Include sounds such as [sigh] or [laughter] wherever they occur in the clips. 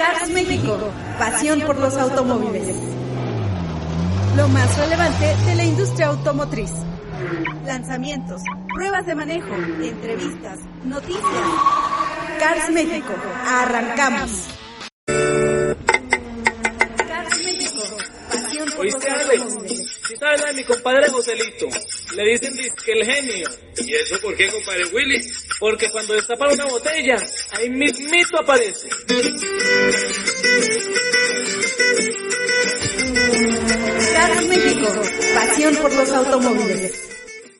Cars México, pasión por los automóviles. Lo más relevante de la industria automotriz. Lanzamientos, pruebas de manejo, entrevistas, noticias. Cars México, arrancamos. Cars México, pasión por los ¿Oíste, Automóviles. ¿Sí sabes la de mi compadre Joselito? Le dicen que el genio. ¿Y eso por qué, compadre Willy? Porque cuando destapa una botella, ahí mismito aparece. Cars México, pasión por los automóviles.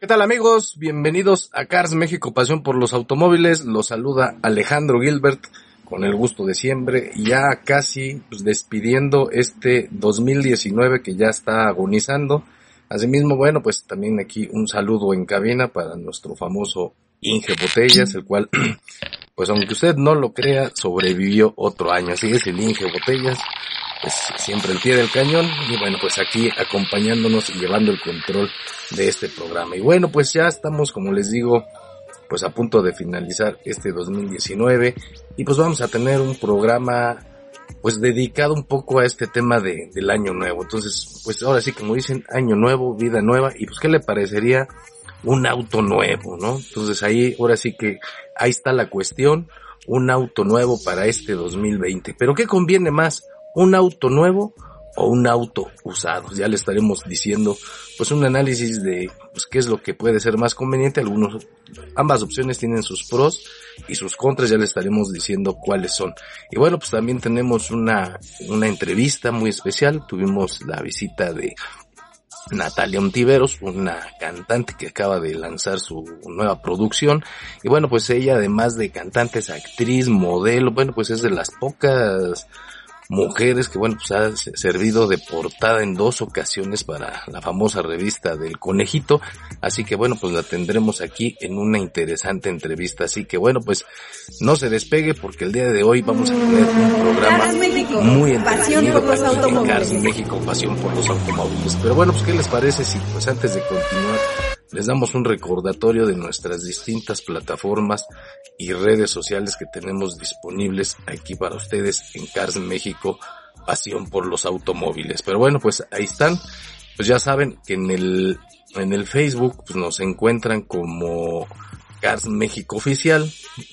¿Qué tal amigos? Bienvenidos a Cars México Pasión por los Automóviles. Los saluda Alejandro Gilbert con el gusto de siempre, ya casi pues, despidiendo este 2019 que ya está agonizando. Asimismo, bueno, pues también aquí un saludo en cabina para nuestro famoso Inge Botellas, el cual, [clears throat] pues aunque usted no lo crea, sobrevivió otro año. Así es el Inge Botellas, pues siempre el pie del cañón y bueno, pues aquí acompañándonos y llevando el control de este programa. Y bueno, pues ya estamos, como les digo, pues a punto de finalizar este 2019 y pues vamos a tener un programa pues dedicado un poco a este tema de, del año nuevo. Entonces, pues ahora sí, como dicen, año nuevo, vida nueva y pues qué le parecería un auto nuevo, ¿no? Entonces ahí, ahora sí que ahí está la cuestión, un auto nuevo para este 2020. Pero ¿qué conviene más? ¿Un auto nuevo o un auto usado? Ya le estaremos diciendo pues un análisis de pues qué es lo que puede ser más conveniente. Algunos, ambas opciones tienen sus pros y sus contras, ya le estaremos diciendo cuáles son. Y bueno, pues también tenemos una, una entrevista muy especial. Tuvimos la visita de Natalia Ontiveros, una cantante que acaba de lanzar su nueva producción. Y bueno, pues ella además de cantante es actriz, modelo, bueno, pues es de las pocas mujeres que bueno pues ha servido de portada en dos ocasiones para la famosa revista del conejito. Así que bueno pues la tendremos aquí en una interesante entrevista. Así que bueno pues no se despegue porque el día de hoy vamos a tener un programa México, muy entretenido por los automóviles. México pasión por los automóviles. Pero bueno pues qué les parece si pues antes de continuar les damos un recordatorio de nuestras distintas plataformas y redes sociales que tenemos disponibles aquí para ustedes en Cars México, pasión por los automóviles. Pero bueno, pues ahí están. Pues ya saben que en el, en el Facebook pues nos encuentran como Cars México Oficial.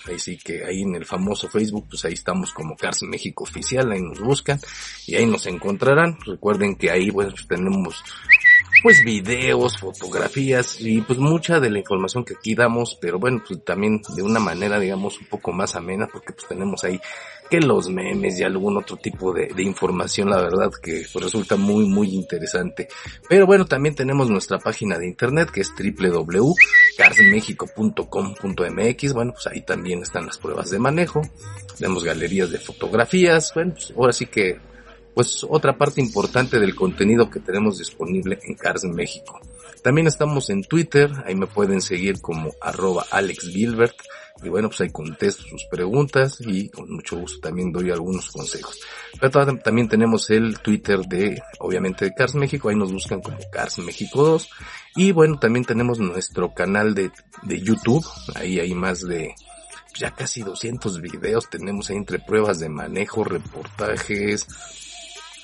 Ahí sí que ahí en el famoso Facebook, pues ahí estamos como Cars México Oficial, ahí nos buscan y ahí nos encontrarán. Recuerden que ahí pues tenemos pues videos, fotografías y pues mucha de la información que aquí damos, pero bueno, pues también de una manera digamos un poco más amena porque pues tenemos ahí que los memes y algún otro tipo de, información, la verdad que pues resulta muy muy interesante. Pero bueno, también tenemos nuestra página de internet que es www.carsmexico.com.mx, bueno, pues ahí también están las pruebas de manejo, tenemos galerías de fotografías, bueno, pues ahora sí que pues otra parte importante del contenido que tenemos disponible en Cars México. También estamos en Twitter, ahí me pueden seguir como arroba Alex Gilbert y bueno, pues ahí contesto sus preguntas y con mucho gusto también doy algunos consejos. Pero tam- también tenemos el Twitter de, obviamente de Cars México, ahí nos buscan como Cars México 2 y bueno, también tenemos nuestro canal de, de YouTube, ahí hay más de ya casi 200 videos tenemos ahí entre pruebas de manejo, reportajes,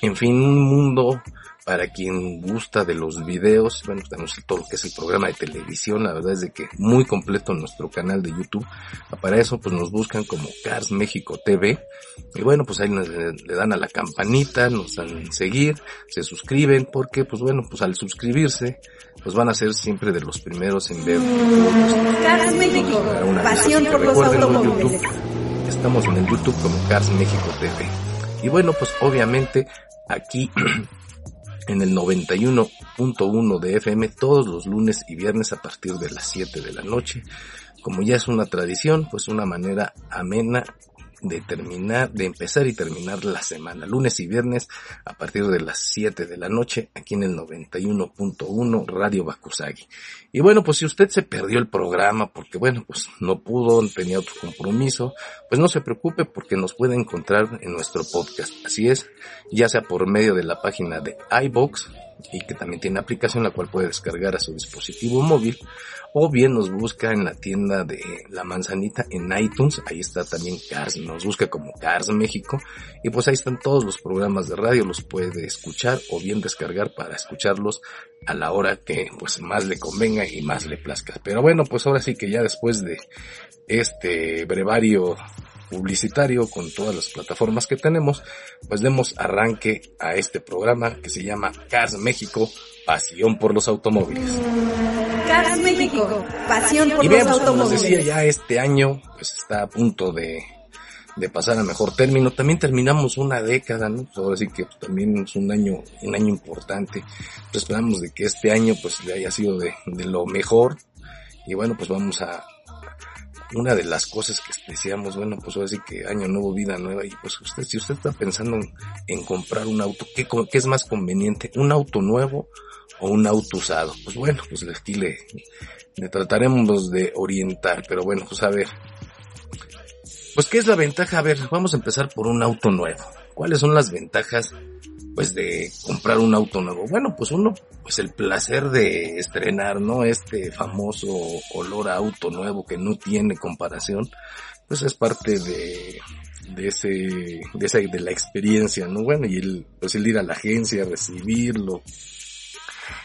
en fin, un mundo para quien gusta de los videos, bueno, tenemos todo lo que es el programa de televisión, la verdad es de que muy completo nuestro canal de YouTube. Para eso pues nos buscan como Cars México TV y bueno, pues ahí nos- le dan a la campanita, nos dan seguir, se suscriben porque pues bueno, pues al suscribirse pues van a ser siempre de los primeros en ver Cars México, pasión por los automóviles. YouTube. Estamos en el YouTube como Cars México TV. Y bueno, pues obviamente aquí [clears throat] en el 91.1 de FM todos los lunes y viernes a partir de las 7 de la noche. Como ya es una tradición, pues una manera amena de terminar, de empezar y terminar la semana, lunes y viernes a partir de las 7 de la noche aquí en el 91.1 Radio Bakusagi. Y bueno, pues si usted se perdió el programa porque bueno, pues no pudo, tenía otro compromiso, pues no se preocupe porque nos puede encontrar en nuestro podcast. Así es, ya sea por medio de la página de iBox y que también tiene aplicación la cual puede descargar a su dispositivo móvil o bien nos busca en la tienda de La Manzanita en iTunes, ahí está también Cars, nos busca como Cars México y pues ahí están todos los programas de radio, los puede escuchar o bien descargar para escucharlos a la hora que pues más le convenga y más le plazca. Pero bueno, pues ahora sí que ya después de este brevario publicitario con todas las plataformas que tenemos, pues demos arranque a este programa que se llama Cars México, pasión por los automóviles. Cars México, pasión por Y los vemos, como les automóviles. decía, ya este año pues está a punto de, de pasar a mejor término. También terminamos una década, ¿no? Pues ahora sí que también es un año, un año importante. Pues esperamos de que este año pues le haya sido de, de lo mejor. Y bueno, pues vamos a, una de las cosas que decíamos, bueno, pues ahora sí que año nuevo, vida nueva, y pues usted, si usted está pensando en, comprar un auto, ¿qué, ¿qué es más conveniente? ¿Un auto nuevo o un auto usado? Pues bueno, pues aquí le, le trataremos de orientar, pero bueno, pues a ver. Pues qué es la ventaja, a ver, vamos a empezar por un auto nuevo. ¿Cuáles son las ventajas pues de comprar un auto nuevo? Bueno, pues uno, pues el placer de estrenar, ¿no? Este famoso olor auto nuevo que no tiene comparación, pues es parte de, de ese, de esa, de la experiencia, ¿no? Bueno, y el, pues el ir a la agencia, recibirlo,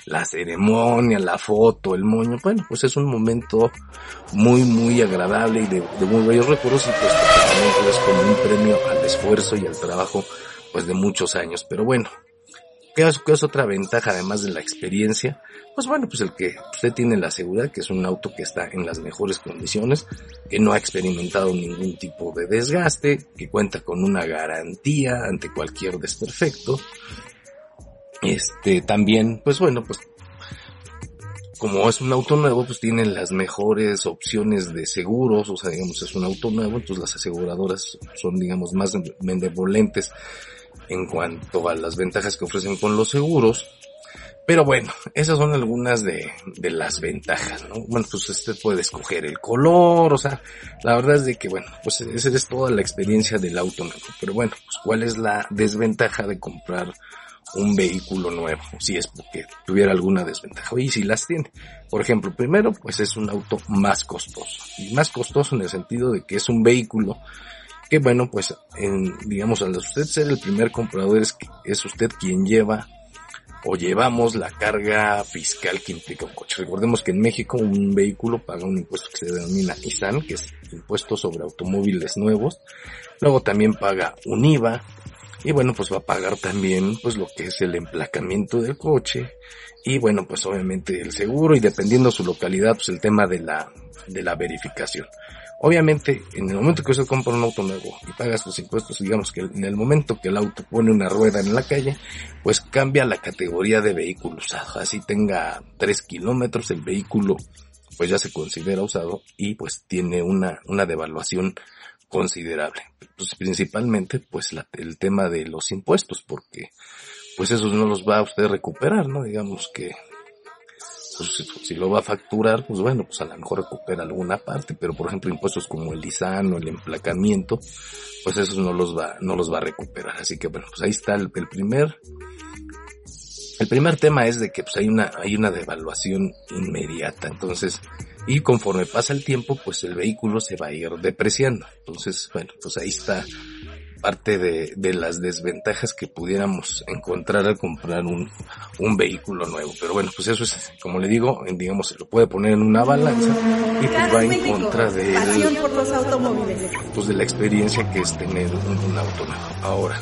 la ceremonia, la foto, el moño, bueno, pues es un momento muy, muy agradable y de, muy bellos recuerdos y pues pues, es como un premio al esfuerzo y al trabajo pues de muchos años. Pero bueno, ¿qué es, qué es otra ventaja además de la experiencia? Pues bueno, pues el que usted tiene la seguridad que es un auto que está en las mejores condiciones, que no ha experimentado ningún tipo de desgaste, que cuenta con una garantía ante cualquier desperfecto. Este, también, pues bueno, pues como es un auto nuevo, pues tienen las mejores opciones de seguros, o sea, digamos, es un auto nuevo, entonces las aseguradoras son, digamos, más benevolentes en cuanto a las ventajas que ofrecen con los seguros. Pero bueno, esas son algunas de, de las ventajas, ¿no? Bueno, pues usted puede escoger el color, o sea, la verdad es de que, bueno, pues esa es toda la experiencia del auto nuevo. Pero bueno, pues cuál es la desventaja de comprar un vehículo nuevo, si es porque tuviera alguna desventaja. Y si las tiene. Por ejemplo, primero, pues es un auto más costoso. Y más costoso en el sentido de que es un vehículo que, bueno, pues, en, digamos, al usted ser el primer comprador es, es usted quien lleva o llevamos la carga fiscal que implica un coche. Recordemos que en México un vehículo paga un impuesto que se denomina ISAN, que es impuesto sobre automóviles nuevos. Luego también paga un IVA, y bueno, pues va a pagar también pues lo que es el emplacamiento del coche y bueno, pues obviamente el seguro y dependiendo su localidad, pues el tema de la, de la verificación. Obviamente, en el momento que usted compra un auto nuevo y paga sus impuestos, digamos que en el momento que el auto pone una rueda en la calle, pues cambia la categoría de vehículo usado. Así tenga 3 kilómetros, el vehículo pues ya se considera usado y pues tiene una, una devaluación considerable. Pues principalmente pues la, el tema de los impuestos porque pues esos no los va a usted recuperar, ¿no? Digamos que pues, si, lo va a facturar, pues bueno, pues a lo mejor recupera alguna parte, pero por ejemplo impuestos como el ISAN o el emplacamiento, pues esos no los va, no los va a recuperar. Así que bueno, pues ahí está el primer, el primer tema es de que pues hay una, hay una devaluación inmediata. Entonces, y conforme pasa el tiempo, pues el vehículo se va a ir depreciando. Entonces, bueno, pues ahí está parte de, de las desventajas que pudiéramos encontrar al comprar un, un vehículo nuevo. Pero bueno, pues eso es, como le digo, digamos, se lo puede poner en una balanza y pues va en contra de, Pasión por los automóviles. pues de la experiencia que es tener un, un auto nuevo. Ahora,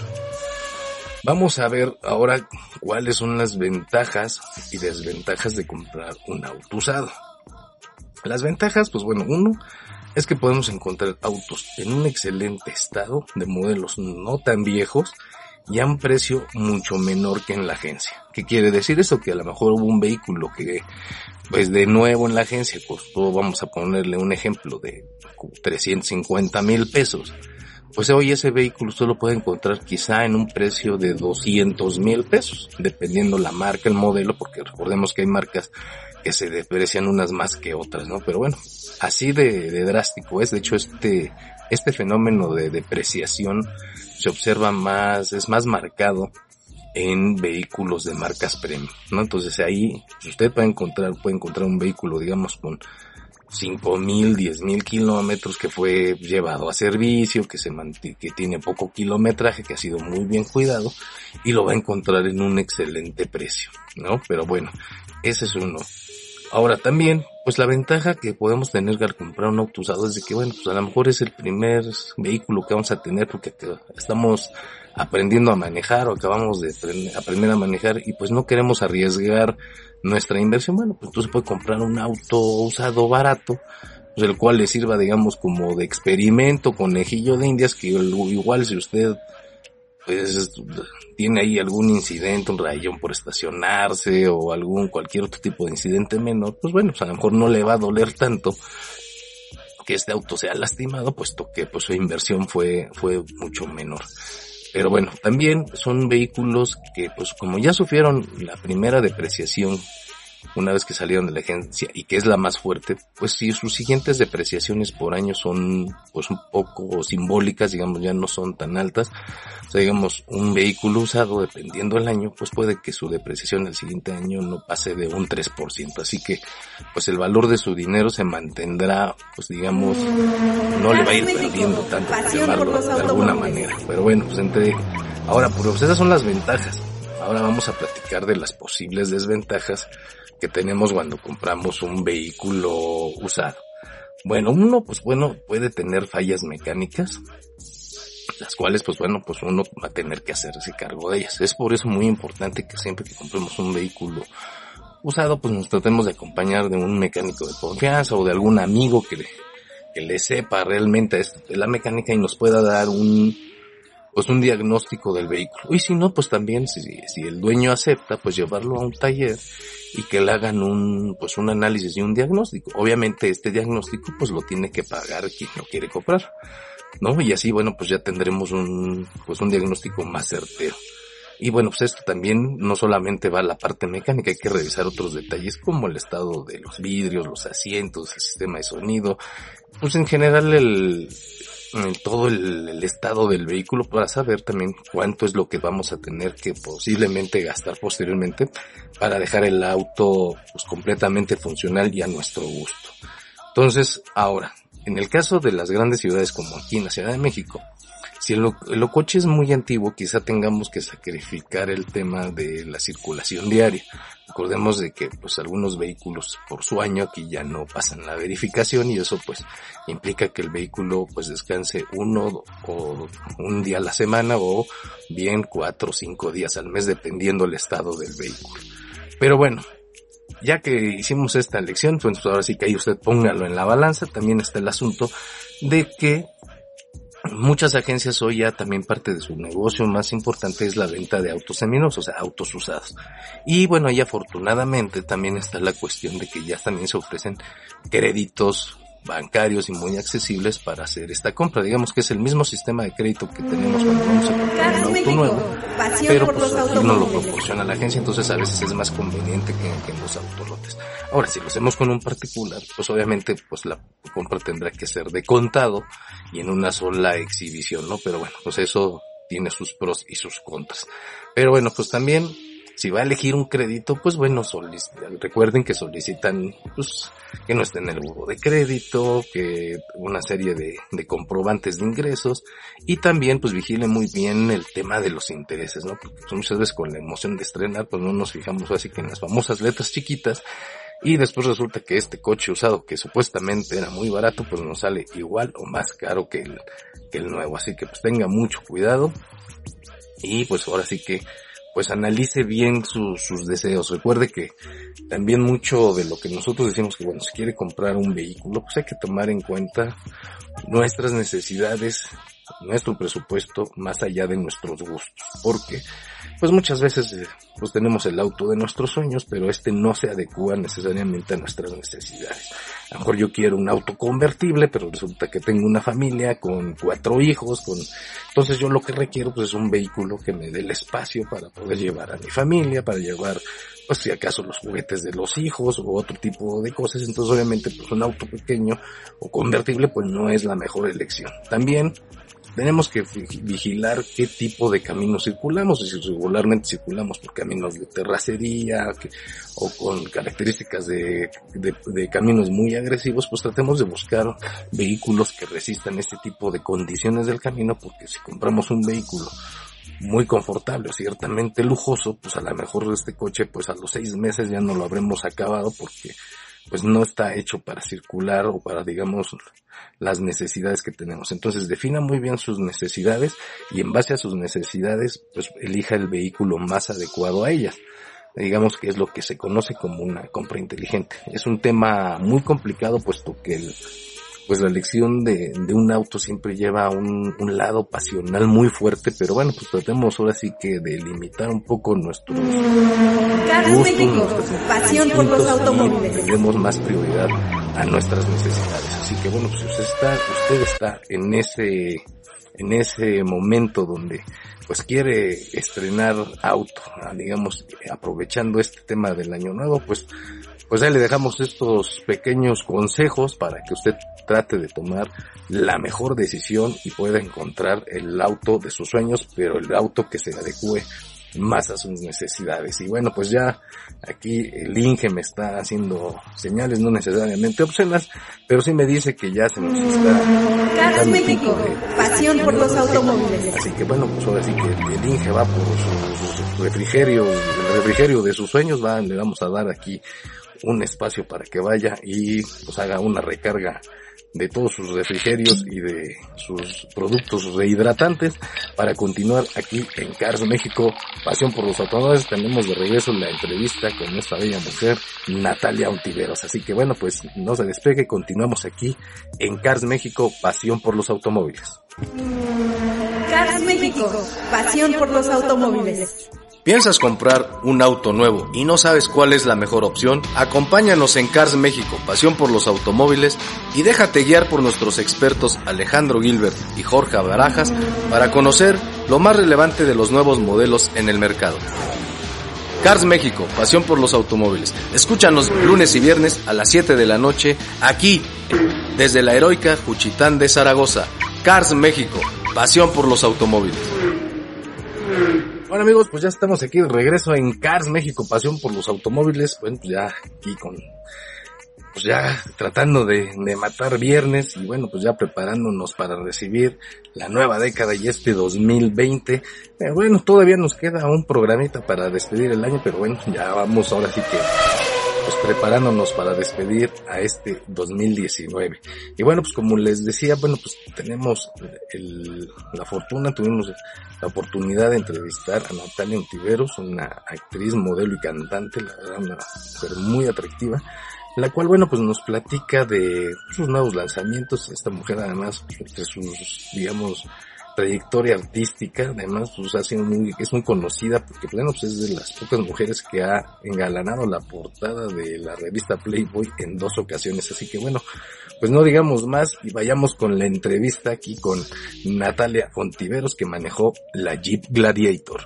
vamos a ver ahora cuáles son las ventajas y desventajas de comprar un auto usado. Las ventajas, pues bueno, uno, es que podemos encontrar autos en un excelente estado de modelos no tan viejos y a un precio mucho menor que en la agencia. ¿Qué quiere decir eso? Que a lo mejor hubo un vehículo que pues de nuevo en la agencia costó, vamos a ponerle un ejemplo, de 350 mil pesos. pues hoy ese vehículo usted lo puede encontrar quizá en un precio de 200 mil pesos, dependiendo la marca, el modelo, porque recordemos que hay marcas que se deprecian unas más que otras, ¿no? Pero bueno, así de, drástico es, de hecho este, este fenómeno de depreciación se observa más, es más marcado en vehículos de marcas premium, ¿no? Entonces ahí usted puede encontrar, puede encontrar un vehículo, digamos, con cinco mil, diez mil kilómetros que fue llevado a servicio, que se que tiene poco kilometraje, que ha sido muy bien cuidado y lo va a encontrar en un excelente precio, ¿no? Pero bueno, ese es uno. Ahora también, pues la ventaja que podemos tener al comprar un auto usado es de que, bueno, pues a lo mejor es el primer vehículo que vamos a tener porque estamos aprendiendo a manejar o acabamos de aprender a manejar y pues no queremos arriesgar nuestra inversión, bueno, pues entonces puede comprar un auto usado barato, pues el cual le sirva, digamos, como de experimento, conejillo de indias, que igual si usted pues tiene ahí algún incidente, un rayón por estacionarse o algún cualquier otro tipo de incidente menor, pues bueno, pues a lo mejor no le va a doler tanto que este auto sea lastimado, puesto que pues su inversión fue, fue mucho menor. Pero bueno, también son vehículos que pues como ya sufrieron la primera depreciación una vez que salieron de la agencia y que es la más fuerte, pues si sus siguientes depreciaciones por año son pues un poco simbólicas, digamos, ya no son tan altas, o sea, digamos, un vehículo usado, dependiendo del año, pues puede que su depreciación el siguiente año no pase de un 3%, así que pues el valor de su dinero se mantendrá, pues digamos, no le va a ir perdiendo tanto, por llamarlo de alguna manera, pero bueno, pues entre, ahora, pues esas son las ventajas, ahora vamos a platicar de las posibles desventajas que tenemos cuando compramos un vehículo usado. Bueno, uno, pues bueno, puede tener fallas mecánicas, las cuales, pues bueno, pues uno va a tener que hacerse cargo de ellas. Es por eso muy importante que siempre que compremos un vehículo usado, pues nos tratemos de acompañar de un mecánico de confianza o de algún amigo que le, que le sepa realmente la mecánica y nos pueda dar un, pues un diagnóstico del vehículo. Y si no, pues también si, el dueño acepta, pues llevarlo a un taller y que le hagan un, pues un análisis y un diagnóstico. Obviamente este diagnóstico pues lo tiene que pagar quien lo quiere comprar, ¿no? Y así, bueno, pues ya tendremos un, pues un diagnóstico más certero. Y bueno, pues esto también no solamente va a la parte mecánica, hay que revisar otros detalles como el estado de los vidrios, los asientos, el sistema de sonido, pues en general el, todo el, estado del vehículo para saber también cuánto es lo que vamos a tener que posiblemente gastar posteriormente para dejar el auto pues, completamente funcional y a nuestro gusto. Entonces, ahora, en el caso de las grandes ciudades como aquí en la Ciudad de México, si el, el, coche es muy antiguo, quizá tengamos que sacrificar el tema de la circulación diaria. Recordemos de que pues algunos vehículos por su año aquí ya no pasan la verificación y eso pues implica que el vehículo pues descanse uno o un día a la semana o bien cuatro o cinco días al mes dependiendo el estado del vehículo. Pero bueno, ya que hicimos esta lección, pues ahora sí que ahí usted póngalo en la balanza, también está el asunto de que muchas agencias hoy ya también parte de su negocio más importante es la venta de autos seminuevos, o sea, autos usados. Y bueno, ahí afortunadamente también está la cuestión de que ya también se ofrecen créditos bancarios y muy accesibles para hacer esta compra. Digamos que es el mismo sistema de crédito que tenemos cuando vamos a comprar un auto nuevo, pero pues aquí no lo proporciona la agencia, entonces a veces es más conveniente que, en los autolotes. Ahora, si lo hacemos con un particular, pues obviamente pues la compra tendrá que ser de contado y en una sola exhibición, ¿no? Pero bueno, pues eso tiene sus pros y sus contras. Pero bueno, pues también si va a elegir un crédito, pues bueno, recuerden que solicitan pues, que no esté en el buro de crédito, que una serie de, de, comprobantes de ingresos y también pues vigile muy bien el tema de los intereses, ¿no? Porque pues, muchas veces con la emoción de estrenar pues no nos fijamos así que en las famosas letras chiquitas y después resulta que este coche usado que supuestamente era muy barato pues nos sale igual o más caro que el, que el nuevo, así que pues tenga mucho cuidado y pues ahora sí que pues analice bien sus deseos. Recuerde que también mucho de lo que nosotros decimos que bueno, si quiere comprar un vehículo, pues hay que tomar en cuenta nuestras necesidades nuestro presupuesto más allá de nuestros gustos. Porque, pues muchas veces, eh, pues tenemos el auto de nuestros sueños, pero este no se adecua necesariamente a nuestras necesidades. A lo mejor yo quiero un auto convertible, pero resulta que tengo una familia con cuatro hijos, con, entonces yo lo que requiero pues es un vehículo que me dé el espacio para poder llevar a mi familia, para llevar pues si acaso los juguetes de los hijos o otro tipo de cosas, entonces obviamente pues un auto pequeño o convertible pues no es la mejor elección. También tenemos que vigilar qué tipo de caminos circulamos, si regularmente circulamos por caminos de terracería o con características de, caminos muy agresivos, pues tratemos de buscar vehículos que resistan este tipo de condiciones del camino, porque si compramos un vehículo muy confortable ciertamente lujoso, pues a lo mejor este coche pues a los seis meses ya no lo habremos acabado porque pues no está hecho para circular o para digamos las necesidades que tenemos. Entonces defina muy bien sus necesidades y en base a sus necesidades pues elija el vehículo más adecuado a ellas. Digamos que es lo que se conoce como una compra inteligente. Es un tema muy complicado puesto que el, pues la elección de, de un auto siempre lleva un, un, lado pasional muy fuerte, pero bueno, pues tratemos ahora sí que de limitar un poco nuestros gustos, pasión por los automóviles. Y demos más prioridad a nuestras necesidades. Así que bueno, pues usted está, usted está en ese, en ese momento donde pues quiere estrenar auto, digamos, aprovechando este tema del año nuevo, pues pues ahí le dejamos estos pequeños consejos para que usted trate de tomar la mejor decisión y pueda encontrar el auto de sus sueños, pero el auto que se adecue más a sus necesidades. Y bueno, pues ya aquí el Inge me está haciendo señales no necesariamente obscenas, pero sí me dice que ya se nos está... Cars México, pasión por los automóviles. Así que bueno, pues ahora sí que el Inge va por su, refrigerio, el refrigerio de sus sueños, va, le vamos a dar aquí un espacio para que vaya y pues haga una recarga de todos sus refrigerios y de sus productos rehidratantes para continuar aquí en Cars México, Pasión por los Automóviles. Tenemos de regreso la entrevista con esta bella mujer, Natalia Ontiveros. Así que bueno, pues no se despegue, continuamos aquí en Cars México, Pasión por los Automóviles. Cars México, Pasión por los Automóviles. ¿Piensas comprar un auto nuevo y no sabes cuál es la mejor opción? Acompáñanos en Cars México, pasión por los automóviles, y déjate guiar por nuestros expertos Alejandro Gilbert y Jorge Barajas para conocer lo más relevante de los nuevos modelos en el mercado. Cars México, pasión por los automóviles. Escúchanos lunes y viernes a las 7 de la noche aquí, desde la heroica Juchitán de Zaragoza. Cars México, pasión por los automóviles. Bueno amigos, pues ya estamos aquí de regreso en Cars México, pasión por los automóviles. Bueno, pues ya aquí con, pues ya tratando de, de, matar viernes y bueno, pues ya preparándonos para recibir la nueva década y este 2020. Pero bueno, todavía nos queda un programita para despedir el año, pero bueno, ya vamos ahora sí que pues preparándonos para despedir a este 2019. Y bueno, pues como les decía, bueno, pues tenemos el, la fortuna, tuvimos la oportunidad de entrevistar a Natalia Antiveros, una actriz, modelo y cantante, la verdad, una mujer muy atractiva, la cual, bueno, pues nos platica de sus nuevos lanzamientos. Esta mujer además, de sus, digamos, trayectoria artística, además pues ha sido muy, es muy conocida porque bueno pues es de las pocas mujeres que ha engalanado la portada de la revista Playboy en dos ocasiones, así que bueno, pues no digamos más y vayamos con la entrevista aquí con Natalia Fontiveros que manejó la Jeep Gladiator.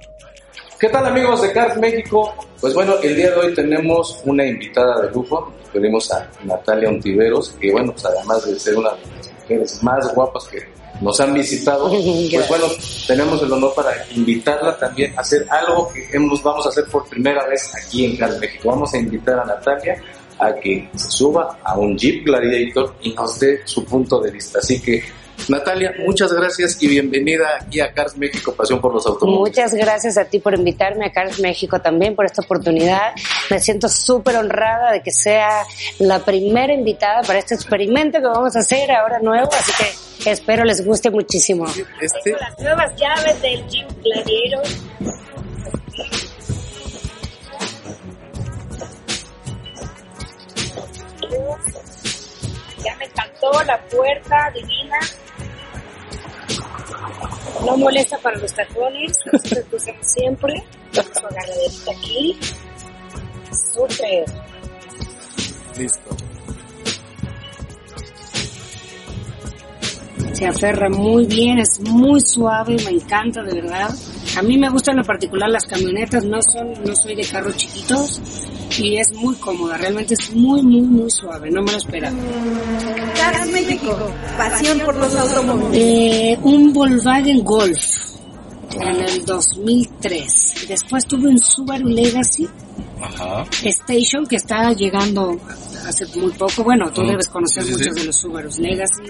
¿Qué tal amigos de Cars México? Pues bueno, el día de hoy tenemos una invitada de lujo, tenemos a Natalia Ontiveros, que bueno, pues además de ser una de las mujeres más guapas que nos han visitado, [laughs] pues bueno, tenemos el honor para invitarla también a hacer algo que hemos, vamos a hacer por primera vez aquí en Car México. Vamos a invitar a Natalia a que se suba a un Jeep Gladiator y nos dé su punto de vista. Así que Natalia, muchas gracias y bienvenida aquí a Cars México, Pasión por los Automóviles. Muchas gracias a ti por invitarme a Cars México también por esta oportunidad. Me siento súper honrada de que sea la primera invitada para este experimento que vamos a hacer ahora nuevo, así que espero les guste muchísimo. Este... las nuevas llaves del Jeep Gladiator. Ya me encantó la puerta divina No molesta para los tacones, así que usamos siempre. Su agarradita aquí. Súper. Listo. Se aferra muy bien, es muy suave, me encanta de verdad. A mí me gustan en particular las camionetas, no son, no soy de carros chiquitos y es muy cómoda, realmente es muy, muy, muy suave, no me lo esperaba. Cars México, pasión por los automóviles. Eh, un Volkswagen Golf en el 2003. Después tuve un Subaru Legacy Ajá. Station que está llegando hace muy poco. Bueno, tú debes conocer Sí, sí, muchos sí. de los Subarus Legacy,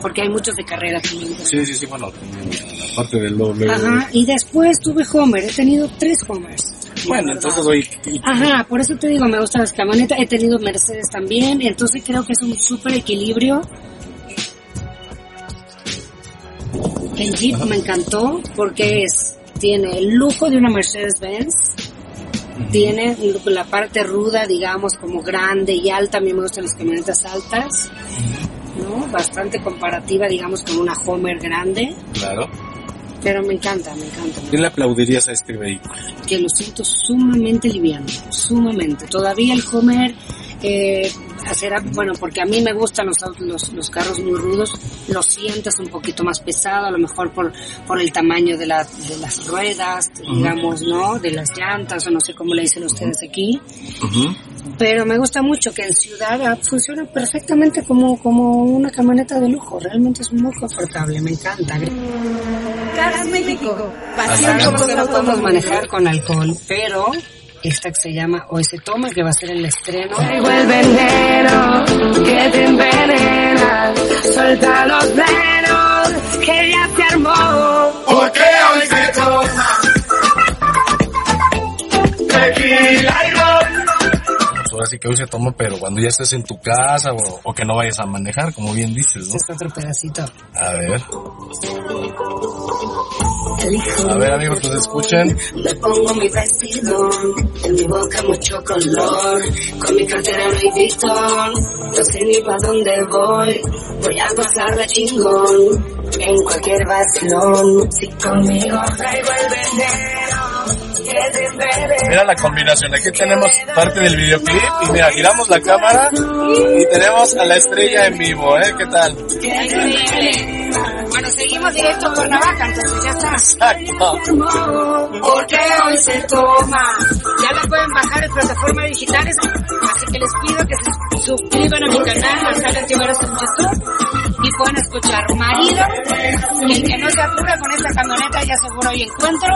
porque hay muchos de carrera también. Sí, sí, sí, bueno, la parte del doble. Ajá, y después tuve Homer, he tenido tres Homers. Bueno, entonces hoy... Ajá, por eso te digo, me gustan las camionetas, he tenido Mercedes también, entonces creo que es un súper equilibrio. El Jeep me encantó porque es, tiene el lujo de una Mercedes-Benz, tiene la parte ruda, digamos, como grande y alta, a mí me gustan las camionetas altas, ¿no? Bastante comparativa, digamos, con una Homer grande, Claro. Pero me encanta, me encanta. ¿Qué le aplaudirías a este vehículo? que lo siento sumamente liviano, sumamente. Todavía el Homer, eh, será, bueno, porque a mí me gustan los, los, los carros muy rudos, lo sientes un poquito más pesado, a lo mejor por, por el tamaño de, la, de las ruedas, digamos, ¿no? De las llantas, o no sé cómo le dicen ustedes aquí. Pero me gusta mucho que en ciudad ah, funciona perfectamente como, como una camioneta de lujo. Realmente es muy confortable, me encanta. Cars México, pasión Acá por no podemos manejar con alcohol, pero esta que se llama Hoy se toma, que va a ser el estreno. el veneno que te envenena. Suelta los venos que ya se armó. Porque hoy se toma tequila y ron. Pues ahora sí que hoy se toma, pero cuando ya estés en tu casa o, o que no vayas a manejar, como bien dices, ¿no? Este es otro pedacito. A ver. A ver, amigos, pues escuchen. Me pongo mi vestido, en mi boca mucho color, con mi cartera Louis Vuitton, no sé ni pa' dónde voy, voy a pasarla chingón, en cualquier vacilón, si conmigo traigo el veneno. Mira la combinación. Aquí tenemos parte del videoclip y mira, giramos la cámara y tenemos a la estrella en vivo, ¿eh? ¿Qué tal? Bueno, seguimos directo con Navaja, entonces ya está. Exacto. Porque hoy se toma. Ya la pueden bajar en plataformas digitales, así que les pido que se suscriban a mi canal, Antiveros en YouTube, y pueden escuchar Marido, y el que no se apura con esta camioneta ya seguro hay encuentro,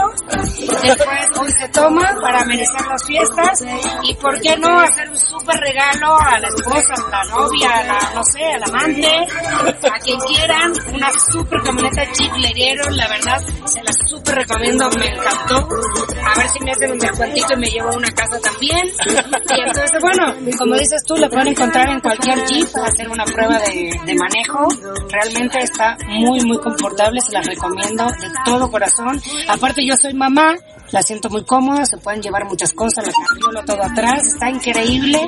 después Hoy se toma para amenizar las fiestas, y por qué no hacer un súper regalo a la esposa, a la novia, a la, no sé, al amante, a quien quieran, una súper camioneta Leguero, la verdad, se la súper recomiendo, me encantó, a ver si me hacen un descuentito y me llevo a una casa también, y entonces, bueno, como dices tú, la pueden encontrar en cualquier Jeep, hacer una prueba de manejo, realmente está muy, muy confortable, se las recomiendo de todo corazón, aparte yo soy mamá, la siento muy cómoda, se pueden llevar muchas cosas, la carriola todo atrás, está increíble.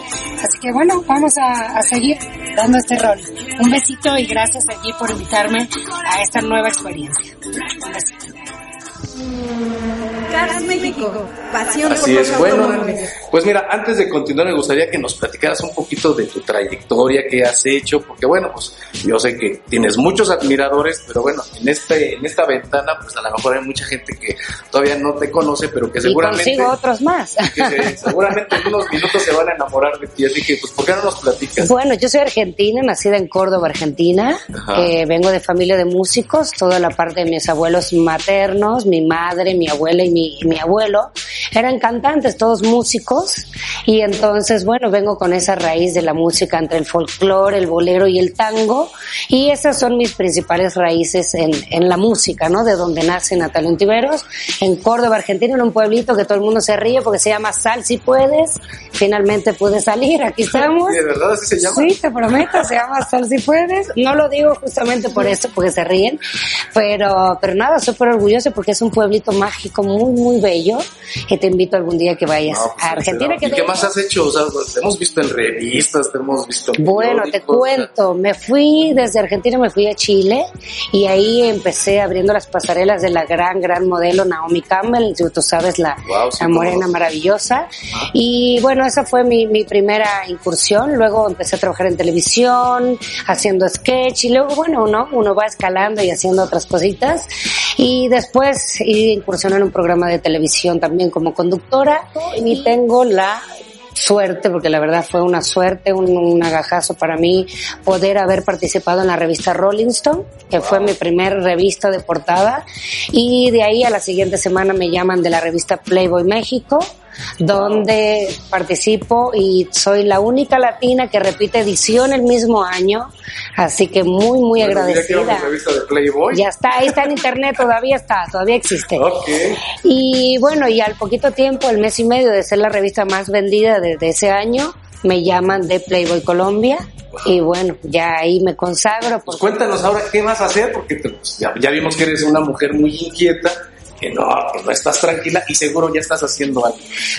Así que bueno, vamos a, a seguir dando este rol. Un besito y gracias allí por invitarme a esta nueva experiencia. Un besito. Cars México, pasión Así por es, los bueno, pues mira, antes de continuar me gustaría que nos platicaras un poquito de tu trayectoria, qué has hecho, porque bueno, pues yo sé que tienes muchos admiradores, pero bueno, en este, en esta ventana, pues a lo mejor hay mucha gente que todavía no te conoce, pero que Y seguramente, consigo otros más. que se- [laughs] seguramente en unos minutos se van a enamorar de ti, así que pues ¿por qué no nos platicas? Bueno, yo soy argentina, nacida en Córdoba, Argentina. Ajá. Eh, vengo de familia de músicos, toda la parte de mis abuelos maternos, mi madre, mi abuela y mi, y mi abuelo eran cantantes, todos músicos. Y entonces, bueno, vengo con esa raíz de la música entre el folclore, el bolero y el tango. Y esas son mis principales raíces en, en la música, ¿no? De donde nace Natalia Ontiveros, en Córdoba, Argentina, en un pueblito que todo el mundo se ríe porque se llama Sal si puedes. Finalmente pude salir, aquí estamos. ¿De verdad así se llama? Sí, te prometo, se llama Sal si puedes. No lo digo justamente por eso, porque se ríen, pero, pero nada, súper orgullosa porque es un pueblito mágico muy, muy bello. Y te invito algún día que vayas No, pues, a Argentina. ¿Y que qué de- más has hecho? O sea, te hemos visto en revistas, te hemos visto en Bueno, te cuento, me fui desde Argentina, me fui a Chile y ahí empecé abriendo las pasarelas de la gran, gran modelo Naomi Campbell, tú, sabes, la, Wow, sí, la morena no. maravillosa. Y bueno, esa fue mi, mi primera incursión, luego empecé a trabajar en televisión, haciendo sketch y luego, bueno, uno, uno va escalando y haciendo otras cositas. Y después incursioné en un programa de televisión también como conductora y tengo la suerte, porque la verdad fue una suerte, un, un agajazo para mí poder haber participado en la revista Rolling Stone, que fue mi primer revista de portada, y de ahí a la siguiente semana me llaman de la revista Playboy México, donde participo y soy la única latina que repite edición el mismo año, así que muy, muy Bueno, agradecida. revista de Playboy. Ya está, ahí está en internet, todavía está, todavía existe. Ok. Y bueno, y al poquito tiempo, el mes y medio de ser la revista más vendida de, de ese año, me llaman de Playboy Colombia. Y bueno, ya ahí me consagro. Pues cuéntanos ahora qué vas a hacer, porque te- pues, ya, ya vimos que eres una mujer muy inquieta, que no, que no estás tranquila y seguro ya estás haciendo algo.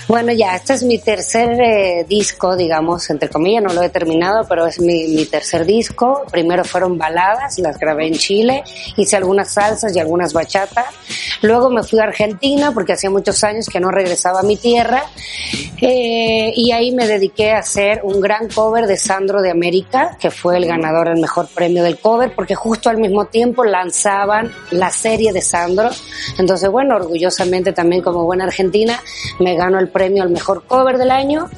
bueno, ya, este es mi tercer eh, disco, digamos, entre comillas, no lo he terminado, pero es mi, mi tercer disco. Primero fueron baladas, las grabé en Chile, hice algunas salsas y algunas bachatas. Luego me fui a Argentina porque hacía muchos años que no regresaba a mi tierra. Eh, y ahí me dediqué a hacer un gran cover de Sandro de América, que fue el ganador al mejor premio del cover, porque justo al mismo tiempo lanzaban la serie de Sandro. Entonces, bueno, orgullosamente también como buena argentina, me gano el premio al mejor cover del año.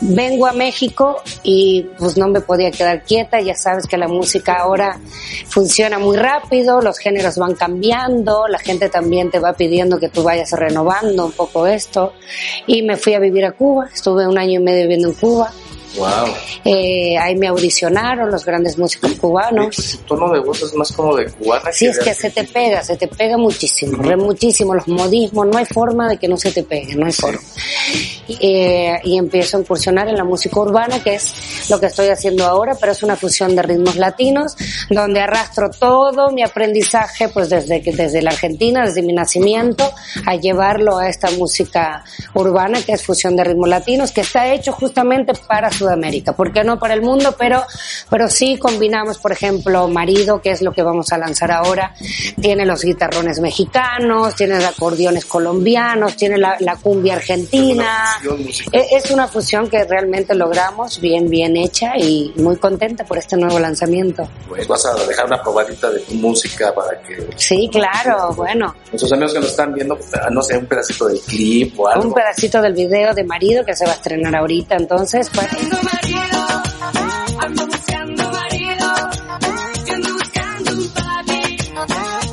Vengo a México y pues no me podía quedar quieta, ya sabes que la música ahora funciona muy rápido, los géneros van cambiando, la gente también te va pidiendo que tú vayas renovando un poco esto. Y me fui a vivir a Cuba, estuve un año y medio viviendo en Cuba. Wow. Eh, ahí me audicionaron los grandes músicos cubanos. Tu tono de voz es más como de cubana. Sí, es de que se te pega, se te pega muchísimo, re muchísimo, los modismos, no hay forma de que no se te pegue, no hay forma. Eh, y empiezo a incursionar en la música urbana, que es lo que estoy haciendo ahora, pero es una fusión de ritmos latinos, donde arrastro todo mi aprendizaje, pues desde, que- desde la Argentina, desde mi nacimiento, a llevarlo a esta música urbana, que es fusión de ritmos latinos, que está hecho justamente para Sudamérica, ¿por qué no para el mundo? Pero, pero sí combinamos, por ejemplo, Marido, que es lo que vamos a lanzar ahora, tiene los guitarrones mexicanos, tiene los acordeones colombianos, tiene la, la cumbia argentina. E- Es una fusión que realmente logramos, bien, bien hecha y muy contenta por este nuevo lanzamiento. Pues vas a dejar una probadita de tu música para que Sí, claro, bueno, nuestros amigos que nos están viendo, pues, no sé, un pedacito del clip o algo. un pedacito del video de Marido que se va a estrenar ahorita, entonces, pues, Ando buscando marido, yo ando buscando un papi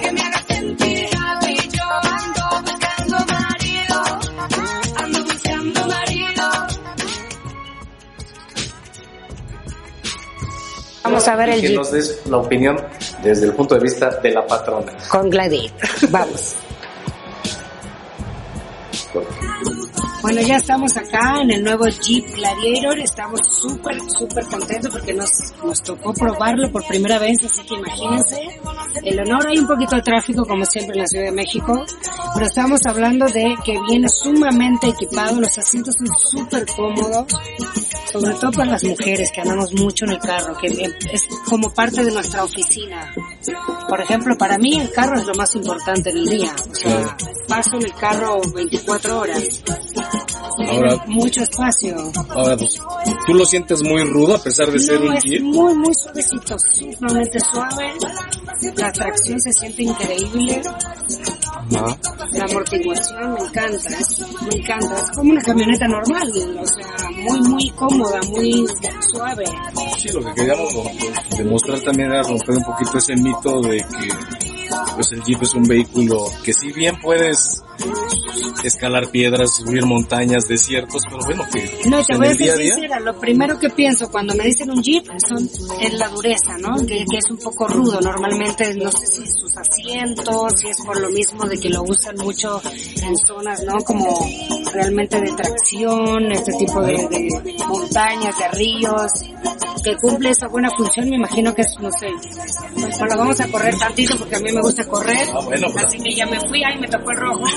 que me haga sentir happy. Yo ando buscando marido, ando buscando marido. vamos a ver Y el que Jeep nos des la opinión desde el punto de vista de la patrona. con Gladiator. Vamos. [laughs] Bueno, ya estamos acá en el nuevo Jeep Gladiator. Estamos súper, súper contentos porque nos, nos tocó probarlo por primera vez, así que imagínense. El honor, hay un poquito de tráfico como siempre en la Ciudad de México, pero estamos hablando de que viene sumamente equipado, los asientos son súper cómodos, sobre todo para las mujeres que andamos mucho en el carro, que es como parte de nuestra oficina. Por ejemplo, para mí el carro es lo más importante del día. O sea, paso en el carro 24 horas. Ahora- mucho espacio. Ahora, pues, ¿tú lo sientes muy rudo a pesar de ser No, un es Jeep? muy, muy suavecito, sumamente suave. La tracción se siente increíble. Ajá. La amortiguación me encanta, me encanta. Es como una camioneta normal, o sea, muy, muy cómoda, muy suave. Sí, lo que queríamos pues, demostrar también era romper un poquito ese mito de que pues el Jeep es un vehículo que si bien puedes escalar piedras, subir montañas, desiertos, pero bueno, que No, pues, te voy a ser sincera, lo primero que pienso cuando me dicen un Jeep son, es la dureza, ¿no? Que, que es un poco rudo. Normalmente, no sé si sus asientos, si es por lo mismo de que lo usan mucho en zonas, ¿no? Como realmente de tracción, este tipo de, de montañas, de ríos. Que cumple esa buena función, me imagino que es, no sé, pues lo vamos a correr tantito porque a mí me gusta correr. Ah, bueno, pues. Así que ya me fui, ahí me tocó el rojo. [laughs]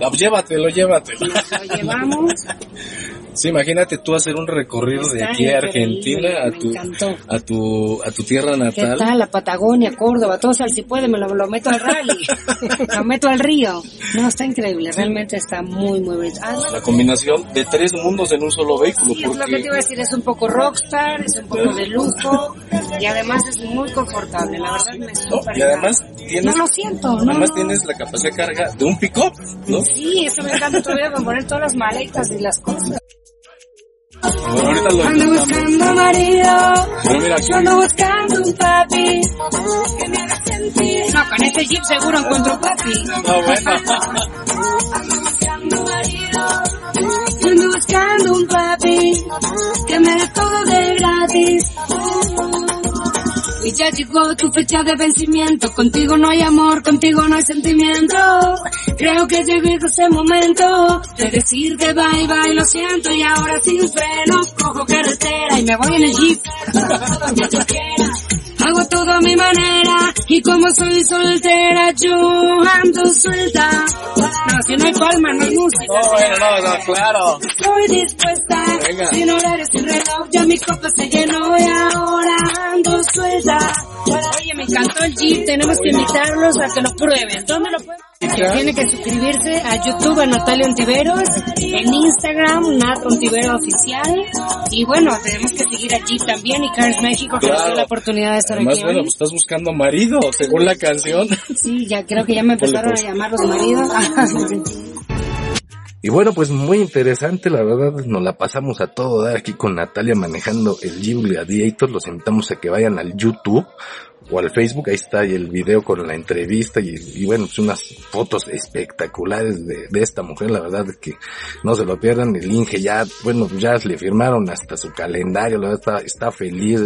No, pues llévatelo, llévatelo. Lo llevamos. [laughs] Sí, imagínate tú hacer un recorrido de aquí a Argentina a tu, a tu, a tu tierra ¿Qué natal. tal? La Patagonia, Córdoba, todo eso, si puede, me lo, lo meto al rally. [laughs] lo meto al río. No, está increíble, realmente está muy, muy bonito. Además, La combinación de tres mundos en un solo vehículo. Sí, es lo que te iba a decir, es un poco rockstar, es un poco de lujo y además es muy confortable, la verdad me ¿no? Y además tienes, No lo siento, no, además no. tienes la capacidad de carga de un pick-up, ¿no? Sí, eso me encanta todavía con poner todas las maletas y las cosas. Bueno, ahorita lo Ando buscando marido, Pero mira, aquí, yo ando buscando un papi que me haga sentir. No, con este jeep seguro encuentro papi. no, bueno. [laughs] Ando buscando marido, ando buscando un papi que me dé todo de gratis. Ya llegó tu fecha de vencimiento, contigo no hay amor, contigo no hay sentimiento. Creo que llegó ese momento de decirte bye bye, lo siento y ahora sin freno cojo carretera y me voy en el jeep. [laughs] Hago todo a mi manera y como soy soltera yo ando suelta. No, si no hay palma, no hay música. No, bueno, no, no, claro. Estoy dispuesta, Venga. sin horario, sin reloj, ya mi copa se llenó y ahora ando suelta. Oye, me encantó el jeep, tenemos que invitarlos a que lo prueben. ¿Dónde lo pueden? Tiene que suscribirse a YouTube a Natalia Ontiveros, en Instagram Nat Ontivero Oficial y bueno, tenemos que seguir a Jeep también y Cars México que nos dio la oportunidad de estar Además, aquí bueno, hoy. pues estás buscando marido, según la canción. Sí, ya creo que ya me empezaron Ponle a llamar los maridos. Y bueno, pues muy interesante, la verdad, nos la pasamos a todo dar aquí con Natalia manejando el Jeep Gladiator, los invitamos a que vayan al YouTube o al Facebook, ahí está el video con la entrevista y, bueno, pues unas fotos espectaculares de, esta mujer, la verdad es que no se lo pierdan, el Inge ya, bueno, ya le firmaron hasta su calendario, la verdad está, está feliz,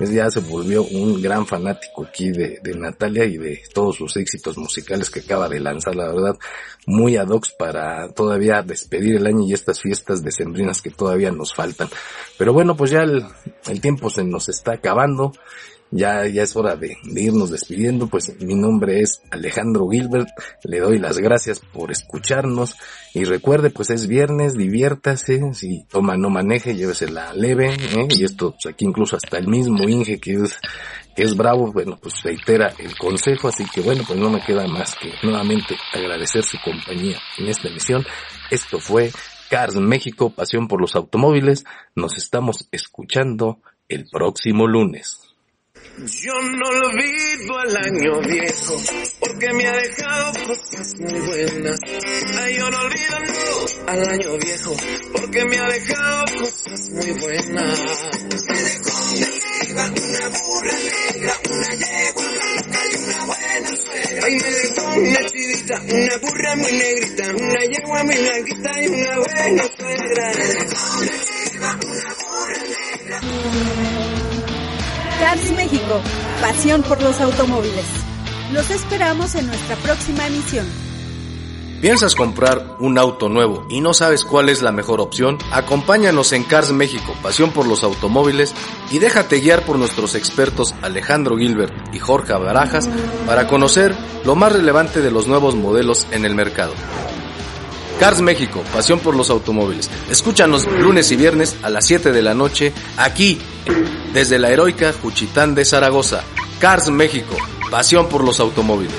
ya se volvió un gran fanático aquí de, de Natalia y de todos sus éxitos musicales que acaba de lanzar, la verdad, muy ad hoc para todavía despedir el año y estas fiestas decembrinas que todavía nos faltan. Pero bueno, pues ya el, el tiempo se nos está acabando. Ya, ya es hora de, irnos despidiendo, pues mi nombre es Alejandro Gilbert, le doy las gracias por escucharnos y recuerde pues es viernes, diviértase, si toma no maneje, llévesela leve, ¿eh? y esto pues aquí incluso hasta el mismo Inge que es, que es bravo, bueno pues reitera el consejo, así que bueno pues no me queda más que nuevamente agradecer su compañía en esta emisión, esto fue Cars México, pasión por los automóviles, nos estamos escuchando el próximo lunes. Yo no olvido al año viejo, porque me ha dejado cosas muy buenas. Ay, yo no olvido al año viejo, porque me ha dejado cosas muy buenas. Me dejó una burra negra, una yegua blanca y una buena suegra. Ay, me dejó una chivita, una burra muy negrita, una yegua muy blanquita y una buena suegra. Me dejó una una burra negra. Cars México, pasión por los automóviles. Los esperamos en nuestra próxima emisión. ¿Piensas comprar un auto nuevo y no sabes cuál es la mejor opción? Acompáñanos en Cars México, pasión por los automóviles, y déjate guiar por nuestros expertos Alejandro Gilbert y Jorge Barajas para conocer lo más relevante de los nuevos modelos en el mercado. Cars México, pasión por los automóviles. Escúchanos lunes y viernes a las 7 de la noche aquí, desde la heroica Juchitán de Zaragoza. Cars México, pasión por los automóviles.